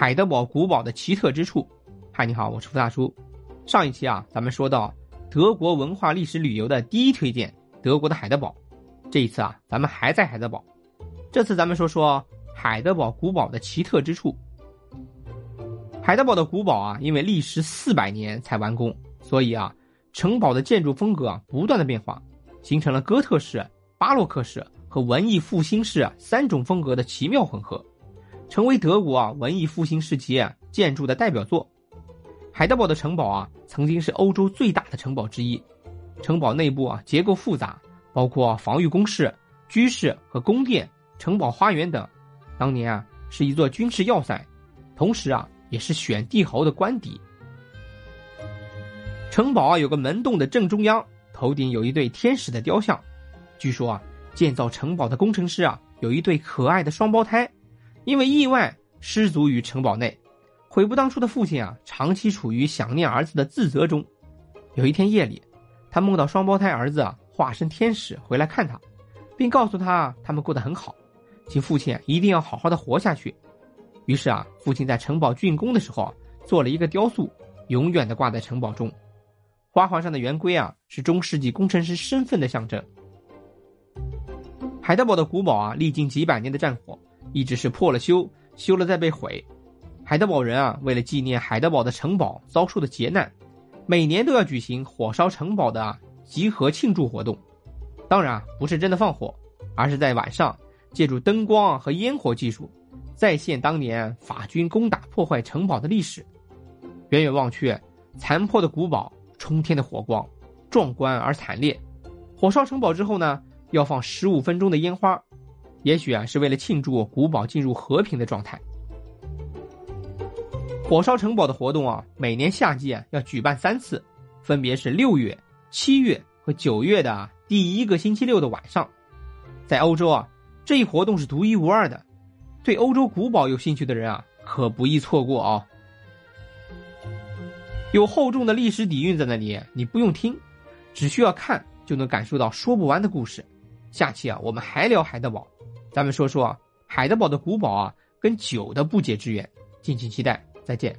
海德堡古堡的奇特之处。嗨，你好，我是付大叔。上一期啊，咱们说到德国文化历史旅游的第一推荐——德国的海德堡。这一次啊，咱们还在海德堡。这次咱们说说海德堡古堡的奇特之处。海德堡的古堡啊，因为历时四百年才完工，所以啊，城堡的建筑风格啊不断的变化，形成了哥特式、巴洛克式和文艺复兴式三种风格的奇妙混合，成为德国啊文艺复兴时期建筑的代表作。海德堡的城堡啊，曾经是欧洲最大的城堡之一，城堡内部啊结构复杂，包括防御工事、居室和宫殿、城堡花园等，当年啊是一座军事要塞，同时啊。也是选帝侯的官邸。城堡啊，有个门洞的正中央，头顶有一对天使的雕像。据说啊，建造城堡的工程师啊，有一对可爱的双胞胎，因为意外失足于城堡内。悔不当初的父亲啊，长期处于想念儿子的自责中。有一天夜里，他梦到双胞胎儿子啊，化身天使回来看他，并告诉他他们过得很好，请父亲一定要好好的活下去。于是啊，父亲在城堡竣工的时候啊，做了一个雕塑，永远的挂在城堡中。花环上的圆规啊，是中世纪工程师身份的象征。海德堡的古堡啊，历经几百年的战火，一直是破了修，修了再被毁。海德堡人啊，为了纪念海德堡的城堡遭受的劫难，每年都要举行火烧城堡的集合庆祝活动。当然啊，不是真的放火，而是在晚上借助灯光和烟火技术。再现当年法军攻打破坏城堡的历史，远远望去，残破的古堡，冲天的火光，壮观而惨烈。火烧城堡之后呢，要放十五分钟的烟花，也许啊是为了庆祝古堡进入和平的状态。火烧城堡的活动啊，每年夏季啊要举办三次，分别是六月、七月和九月的第一个星期六的晚上。在欧洲啊，这一活动是独一无二的。对欧洲古堡有兴趣的人啊，可不易错过啊！有厚重的历史底蕴在那里，你不用听，只需要看就能感受到说不完的故事。下期啊，我们还聊海德堡，咱们说说海德堡的古堡啊，跟酒的不解之缘，敬请期待，再见。